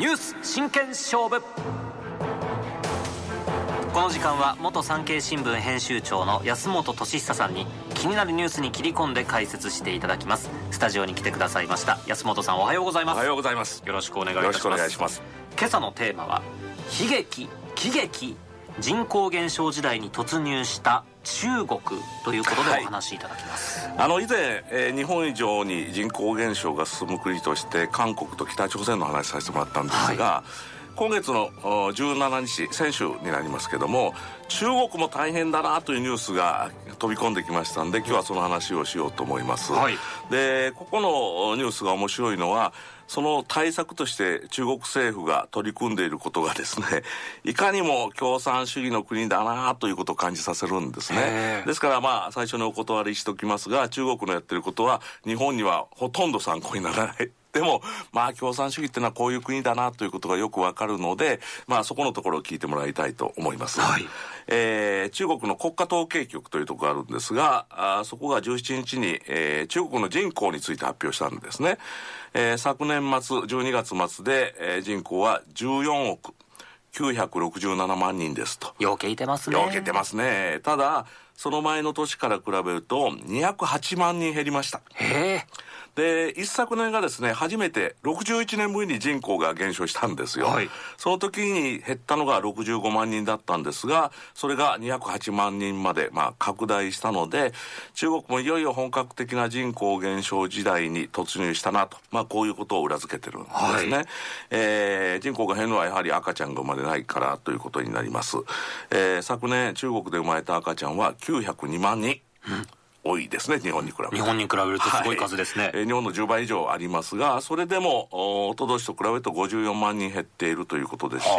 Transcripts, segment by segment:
ニュース真剣勝負。この時間は元産経新聞編集長の安本俊久さんに気になるニュースに切り込んで解説していただきます。スタジオに来てくださいました。安本さんおはようございます。おはようございます。よろしくお願いいたします。よろしくお願いします。今朝のテーマは悲劇喜劇人口減少時代に突入した中国ということでお話しいただきます、あの以前、えー日本以上に人口減少が進む国として韓国と北朝鮮の話させてもらったんですが、今月のお17日先週になりますけども中国も大変だなというニュースが飛び込んできましたんで今日はその話をしようと思います、はい。でここのおニュースが面白いのはその対策として中国政府が取り組んでいることがですね いかにも共産主義の国だなということを感じさせるんですへねー。ですからまあ最初にお断りしておきますが中国のやってることは日本にはほとんど参考にならないでもまあ共産主義っていうのはこういう国だなということがよくわかるのでまあそこのところを聞いてもらいたいと思います、はい。えー中国の国家統計局というところがあるんですがあーそこが17日に、えー中国の人口について発表したんですね、えー昨年末12月末で、えー人口は14億967万人ですと。ようけいてますね。ようけてますね。ただその前の年から比べると208万人減りました。へえで一昨年がですね初めて61年ぶりに人口が減少したんですよ、はい。その時に減ったのが65万人だったんですがそれが208万人まで、まあ、拡大したので中国もいよいよ本格的な人口減少時代に突入したなと、まあ、こういうことを裏付けてるんですね、はえー人口が減るのはやはり赤ちゃんが生まれないからということになります、えー昨年中国で生まれた赤ちゃんは902万人、多いですね日本に比べて日本に比べるとすごい数ですね、はい。えー日本の10倍以上ありますがそれでもおととしと比べると54万人減っているということですしは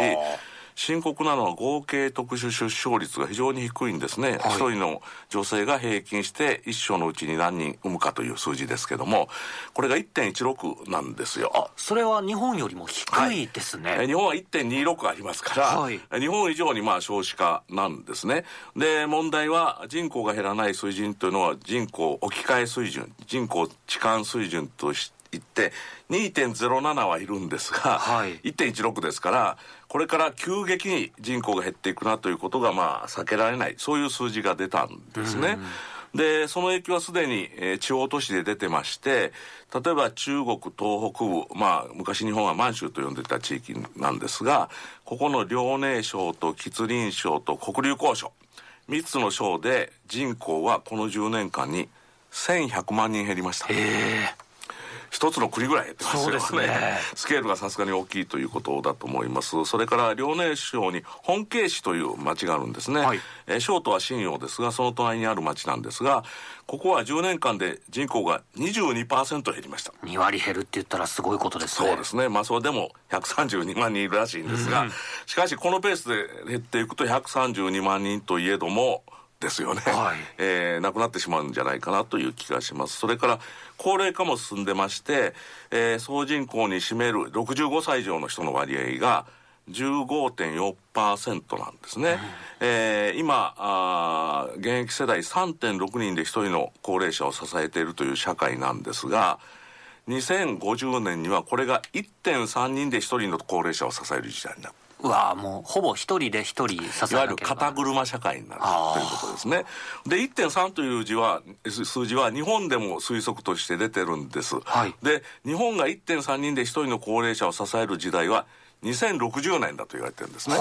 深刻なのは合計特殊出生率が非常に低いんですね、一人の女性が平均して一生のうちに何人産むかという数字ですけどもこれが1.16なんですよ。あそれは日本よりも低いですね、えー日本は1.26ありますから、はい。えー日本以上にまあ少子化なんですね。で問題は人口が減らない水準というのは人口置き換え水準人口置換水準とし言って2.07はいるんですが、はい1.16ですからこれから急激に人口が減っていくなということがまあ避けられないそういう数字が出たんですね。でその影響はすでに、えー地方都市で出てまして例えば中国東北部まあ昔日本は満州と呼んでた地域なんですがここの遼寧省と吉林省と黒竜江省3つの省で人口はこの10年間に1100万人減りました。へえ一つの国ぐらい減ってますよそうですね。スケールがさすがに大きいということだと思います。それから遼寧省に本慶市という町があるんですね、はい。えー省都は信陽ですがその隣にある町なんですがここは10年間で人口が22%減りました。2割減るって言ったらすごいことですね。そうですね。まあそれでも132万人いるらしいんですが、しかしこのペースで減っていくと132万人といえどもですよね、はい。えー亡くなってしまうんじゃないかなという気がします。それから高齢化も進んでまして、えー総人口に占める65歳以上の人の割合が15.4%なんですね、えー今あー現役世代3.6人で1人の高齢者を支えているという社会なんですが2050年にはこれが1.3人で1人の高齢者を支える時代になるうわもうほぼ一人で一人支いわゆる肩車社会になるということですね。で、1.3という字は、す数字は日本でも推測として出てるんです。はいで、日本が1.3人で1人の高齢者を支える時代は2060年だと言われてるんですね。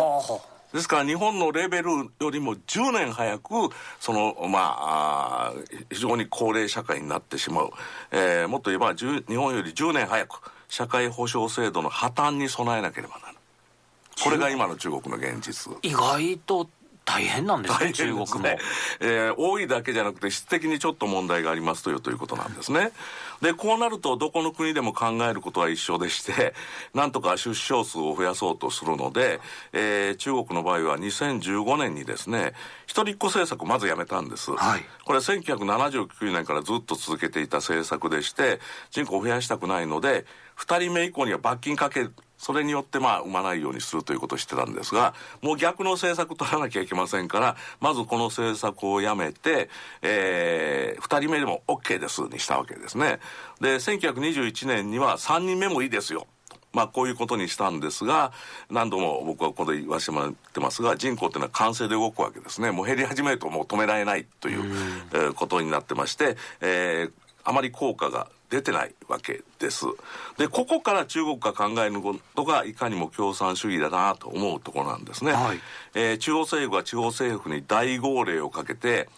ですから日本のレベルよりも10年早くそのまあ非常に高齢社会になってしまう、えーもっと言えば10日本より10年早く社会保障制度の破綻に備えなければならないこれが今の中国の現実。意外と大変なんですね大中国も、えー多いだけじゃなくて質的にちょっと問題がありますというということなんですね。でこうなるとどこの国でも考えることは一緒でして なんとか出生数を増やそうとするので、えー中国の場合は2015年にですね一人っ子政策をまずやめたんです、はい。これは1979年からずっと続けていた政策でして人口を増やしたくないので2人目以降には罰金かけるそれによってまあ産まないようにするということをしてたんですがもう逆の政策取らなきゃいけませんからまずこの政策をやめて、え2人目でも OK ですにしたわけですね。で1921年には3人目もいいですよ。まあ、こういうことにしたんですが、何度も僕はここで言わせてもらってますが、人口っていうのは完成で動くわけですね。もう減り始めるともう止められないという、えーことになってまして、えーあまり効果が出てないわけです。で、ここから中国が考えることがいかにも共産主義だなと思うところなんですね。はいえー中央政府は地方政府に大号令をかけて、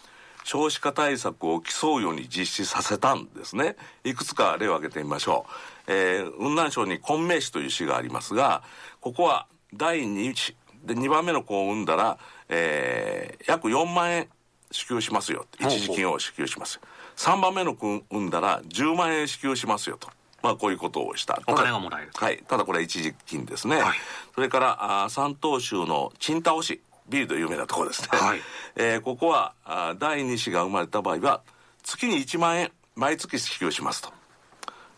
少子化対策を競うように実施させたんですね。いくつか例を挙げてみましょう。えー雲南省に昆明市という市がありますが、ここは第2子、で2番目の子を産んだら、えー約4万円支給しますよ。一時金を支給します。3番目の子を産んだら10万円支給しますよと。まあこういうことをした。お金がもらえるはい。ただこれは一時金ですね。はいそれから、あー山東州の青島市、ビールで有名なところですね。はい えーここはあー第2子が生まれた場合は月に1万円毎月支給しますと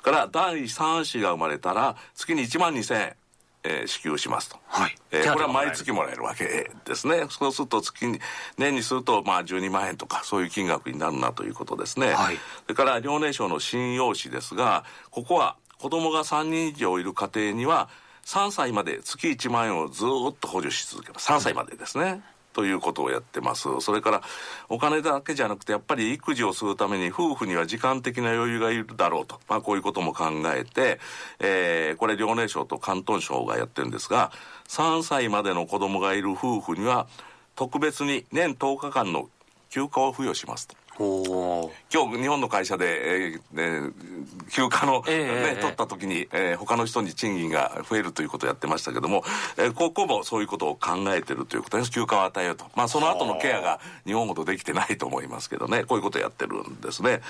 から第3子が生まれたら月に1万2000円、えー支給しますと、はい。えーこれは毎月もらえるわけですね。そうすると月に年にするとまあ12万円とかそういう金額になるなということですね、はい。それから遼寧省の新陽市ですがここは子供が3人以上いる家庭には3歳まで月1万円をずーっと補助し続けます。3歳までですね、ということをやってますそれからお金だけじゃなくてやっぱり育児をするために夫婦には時間的な余裕がいるだろうと、まあ、こういうことも考えて、えーこれ遼寧省と広東省がやってるんですが3歳までの子供がいる夫婦には特別に年10日間の休暇を付与しますと。今日日本の会社で、えーえー休暇の、ええねええ。取った時に、えー他の人に賃金が増えるということをやってましたけども、えーここもそういうことを考えてるということです休暇を与えようと。まあその後のケアが日本ほどできてないと思いますけどね。こういうことをやってるんですね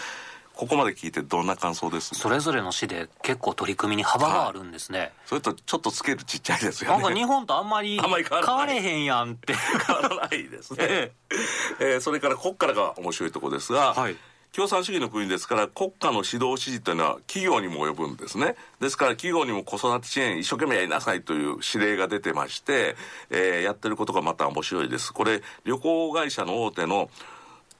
ここまで聞いてどんな感想です？それぞれの市で結構取り組みに幅があるんですね、それとちょっとスケールちっちゃいですよね。なんか日本とあんまり変われへんやんって。変わらないですね。え、え。ーそれからここからが面白いところですが、はい。共産主義の国ですから国家の指導指示というのは企業にも及ぶんですね。ですから企業にも子育て支援一生懸命やりなさいという指令が出てまして、えーやってることがまた面白いです。これ旅行会社の大手の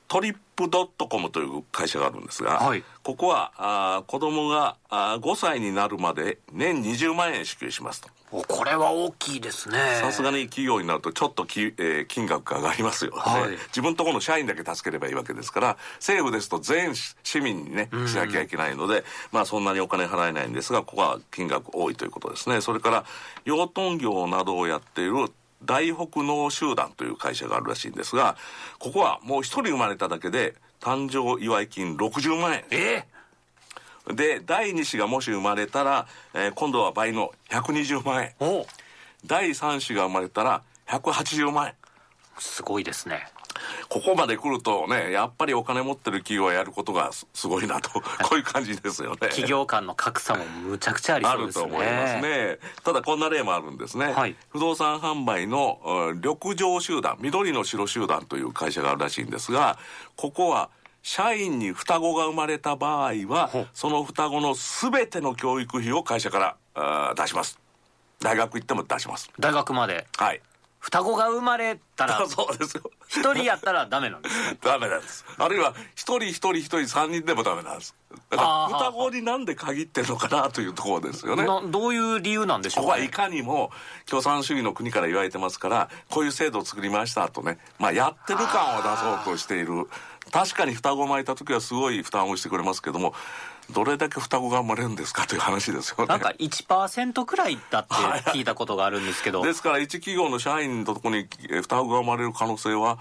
トリップドットコムという会社があるんですが、はい。ここはあー子供があー5歳になるまで年20万円支給しますと。おこれは大きいですね。さすがに企業になるとちょっとき、えー金額が上がりますよ。ね、はい。自分のところの社員だけ助ければいいわけですから政府ですと全市民にねしなきゃいけないので、まあそんなにお金払えないんですがここは金額多いということですね。それから養豚業などをやっている大北農集団という会社があるらしいんですがここはもう一人生まれただけで誕生祝い金60万円。えで第2子がもし生まれたら、えー今度は倍の120万円。お第3子が生まれたら180万円。すごいですねここまで来るとねやっぱりお金持ってる企業はやることがすすごいなと こういう感じですよね。企業間の格差もむちゃくちゃありあるそうですね。と思いますね。ただこんな例もあるんですね、はい。不動産販売のうん緑城集団緑の城集団という会社があるらしいんですがここは社員に双子が生まれた場合はその双子の全ての教育費を会社から出します。大学行っても出します。大学まで。はい双子が生まれたら そうですよ一人やったらダメなんですね ダメなんです。あるいは、一人一人一人三人でもダメなんです。だから、双子になんで限ってるのかなというところですよね。などういう理由なんでしょうね？ここはいかにも共産主義の国から言われてますから、こういう制度を作りましたとね、まあやってる感を出そうとしている。確かに双子巻いた時はすごい負担をしてくれますけども、どれだけ双子が生まれるんですかという話ですよね。なんか1%くらいだって聞いたことがあるんですけどですから一企業の社員のところにえー双子が生まれる可能性は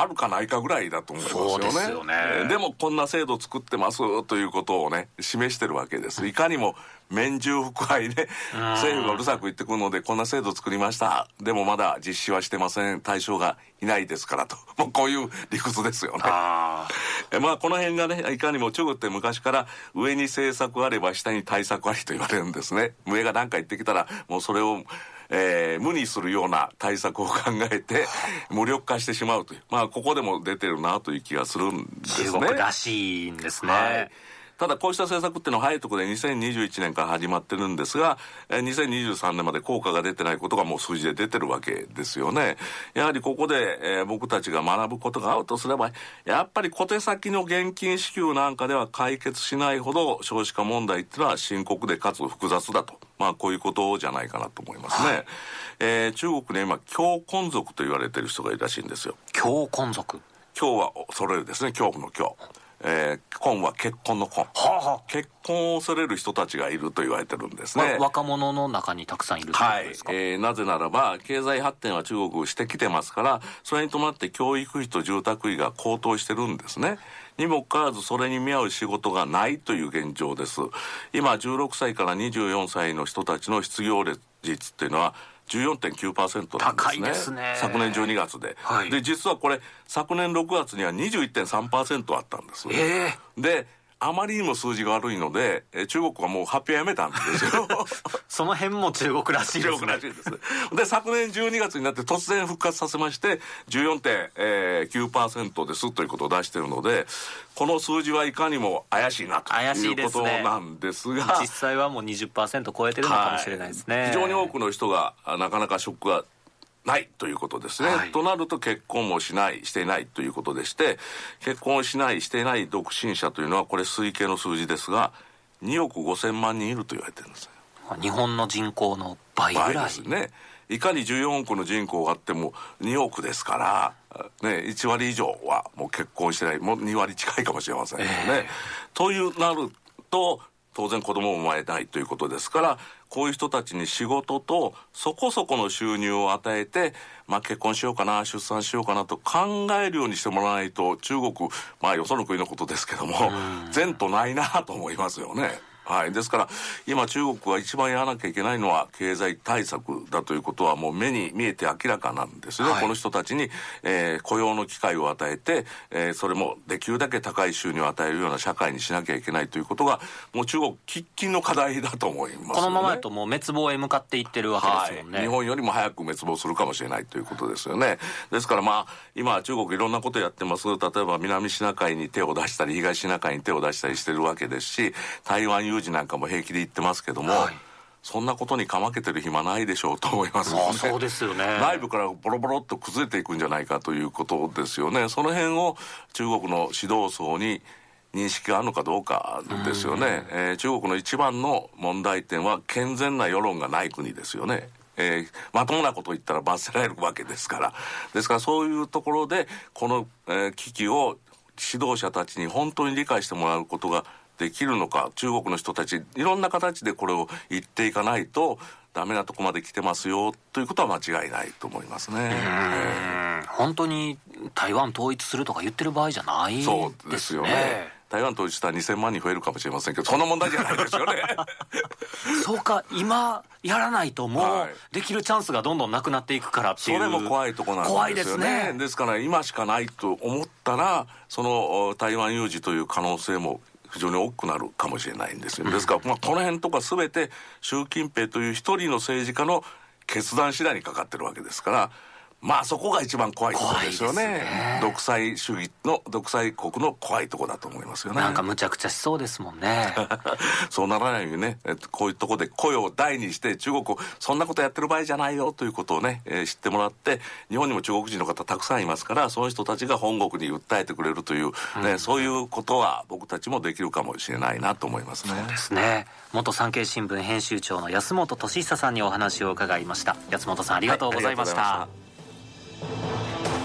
あるかないかぐらいだと思いますよね。ですよね。えーでもこんな制度作ってますということをね示してるわけです。いかにも免従不配ね政府がうるさく言ってくるのでこんな制度作りました。でもまだ実施はしてません。対象がいないですからと。もうこういう理屈ですよね。あえまあこの辺がねいかにも中国って昔から上に政策あれば下に対策ありと言われるんですね。上が何か言ってきたらもうそれを、えー無にするような対策を考えて無力化してしまうという。まあここでも出てるなという気がするんですね。中国らしいんですね、はい。ただこうした政策っていうのは早いところで2021年から始まってるんですが、えー2023年まで効果が出てないことがもう数字で出てるわけですよね。やはりここで、えー僕たちが学ぶことがあるとすれば、やっぱり小手先の現金支給なんかでは解決しないほど少子化問題っていうのは深刻でかつ複雑だと。まあこういうことじゃないかなと思いますね。はい、えー、中国に今、強婚族と言われてる人がいるらしいんですよ。強婚族？今日は恐れるですね、恐怖の今日。えー、婚は結婚の婚、はあはあ、結婚を恐れる人たちがいると言われてるんですね。若者の中にたくさんいるというですか、はい、えー、なぜならば経済発展は中国してきてますからそれに伴って教育費と住宅費が高騰してるんですね。にもかかわらずそれに見合う仕事がないという現状です。今16歳から24歳の人たちの失業率っていうのは14.9%なんですね。ですね。昨年12月で、はい、で、実はこれ、昨年6月には21.3%あったんです。えー、で、あまりにも数字が悪いので、え中国はもう発表やめたんですよ。その辺も中国らしいですね。中国らしいです。で、昨年12月になって突然復活させまして、14.9%ですということを出しているので、この数字はいかにも怪しいなということなんですが。すね、実際はもう20%超えてるのかもしれないですね。はい、非常に多くの人がなかなかショックがないということですね、はい、となると結婚もしないしていないということでして結婚をしないしていない独身者というのはこれ推計の数字ですが2億5千万人いると言われてるんです日本の人口の倍ぐらい。ですね。いかに14億の人口があっても2億ですから、ね、1割以上はもう結婚してないもう2割近いかもしれませんね、えー、というなると当然子供も生まれないということですからこういう人たちに仕事とそこそこの収入を与えて、まあ、結婚しようかな出産しようかなと考えるようにしてもらわないと中国まあよその国のことですけども前途ないなと思いますよね。はい。ですから、今中国が一番やらなきゃいけないのは経済対策だということはもう目に見えて明らかなんですね。はい、この人たちに、えー、雇用の機会を与えて、えー、それもできるだけ高い収入を与えるような社会にしなきゃいけないということが、もう中国喫緊の課題だと思います、ね、このままだともう滅亡へ向かっていってるわけですもんね、はい。日本よりも早く滅亡するかもしれないということですよね。ですからまあ、今中国いろんなことやってます。例えば南シナ海に手を出したり、東シナ海に手を出したりしてるわけですし、台湾有事なんかも平気で言ってますけども、はい、そんなことにかまけてる暇ないでしょうと思いますね。そうですよね。内部からボロボロっと崩れていくんじゃないかということですよね。その辺を中国の指導層に認識があるのかどうかですよね。えー、中国の一番の問題点は健全な世論がない国ですよね。えー、まともなことを言ったら罰せられるわけですから。ですからそういうところで、この、えー、危機を指導者たちに本当に理解してもらうことができるのか中国の人たちいろんな形でこれを言っていかないとダメなとこまで来てますよということは間違いないと思いますね。えー、本当に台湾統一するとか言ってる場合じゃない、ね、そうですよね。台湾統一したら2000万人増えるかもしれませんけどそんな問題じゃないですよね。そうか今やらないともうできるチャンスがどんどんなくなっていくからっていう、それも怖いとこなんですよね。ですね。ですから今しかないと思ったらその台湾有事という可能性も非常に多くなるかもしれないんですよ。ですから、まあ、この辺とか全て習近平という一人の政治家の決断次第にかかってるわけですから、まあそこが一番怖いところですよね、ね、独裁主義の独裁国の怖いところだと思いますよね。なんかむちゃくちゃしそうですもんね。そうならないようにねこういうところで声を大にして中国をそんなことやってる場合じゃないよということをね、えー、知ってもらって日本にも中国人の方たくさんいますからその人たちが本国に訴えてくれるという、ね、うん、そういうことは僕たちもできるかもしれないなと思いますね。そうですね。元産経新聞編集長の安本俊久さんにお話を伺いました。安本さんありがとうございました、はい you